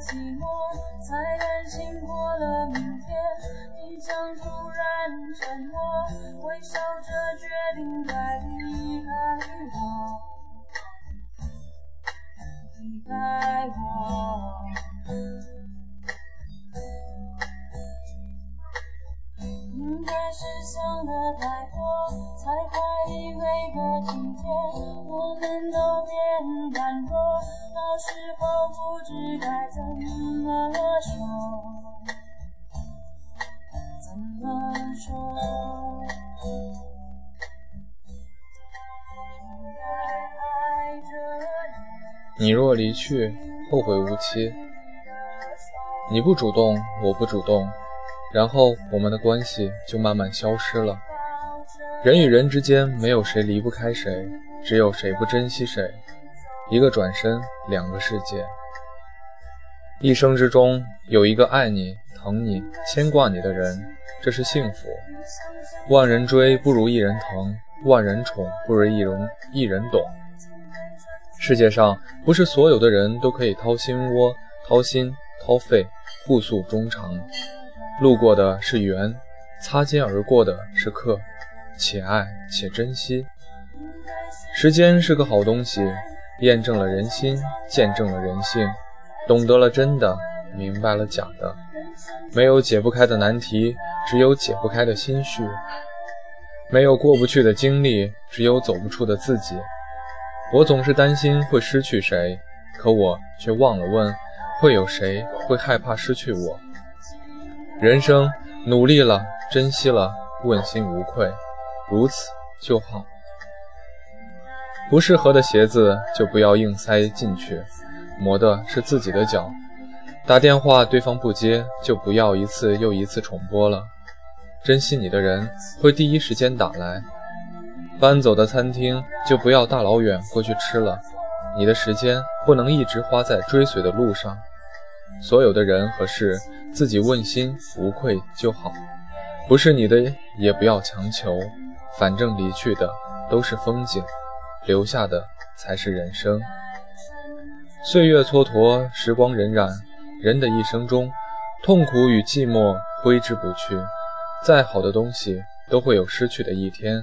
寂寞，才担心过了明天。你将突然沉默，微笑着决定该离开我，离开我。应该是想的太多，才怀疑每个今天，我们都变淡弱。那时候不知该怎么说，怎么说？你若离去，后会无期。你不主动，我不主动。然后我们的关系就慢慢消失了。人与人之间没有谁离不开谁，只有谁不珍惜谁。一个转身，两个世界。一生之中有一个爱你、疼你、牵挂你的人，这是幸福。万人追不如一人疼，万人宠不如一人一人懂。世界上不是所有的人都可以掏心窝、掏心掏肺、互诉衷肠。路过的是缘，擦肩而过的是客，且爱且珍惜。时间是个好东西，验证了人心，见证了人性，懂得了真的，明白了假的。没有解不开的难题，只有解不开的心绪；没有过不去的经历，只有走不出的自己。我总是担心会失去谁，可我却忘了问：会有谁会害怕失去我？人生努力了，珍惜了，问心无愧，如此就好。不适合的鞋子就不要硬塞进去，磨的是自己的脚。打电话对方不接，就不要一次又一次重播了。珍惜你的人会第一时间打来。搬走的餐厅就不要大老远过去吃了。你的时间不能一直花在追随的路上。所有的人和事。自己问心无愧就好，不是你的也不要强求，反正离去的都是风景，留下的才是人生。岁月蹉跎，时光荏苒，人的一生中，痛苦与寂寞挥之不去。再好的东西都会有失去的一天，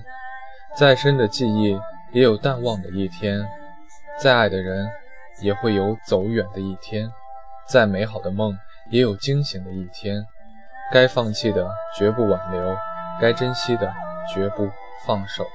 再深的记忆也有淡忘的一天，再爱的人也会有走远的一天，再美好的梦。也有惊醒的一天，该放弃的绝不挽留，该珍惜的绝不放手。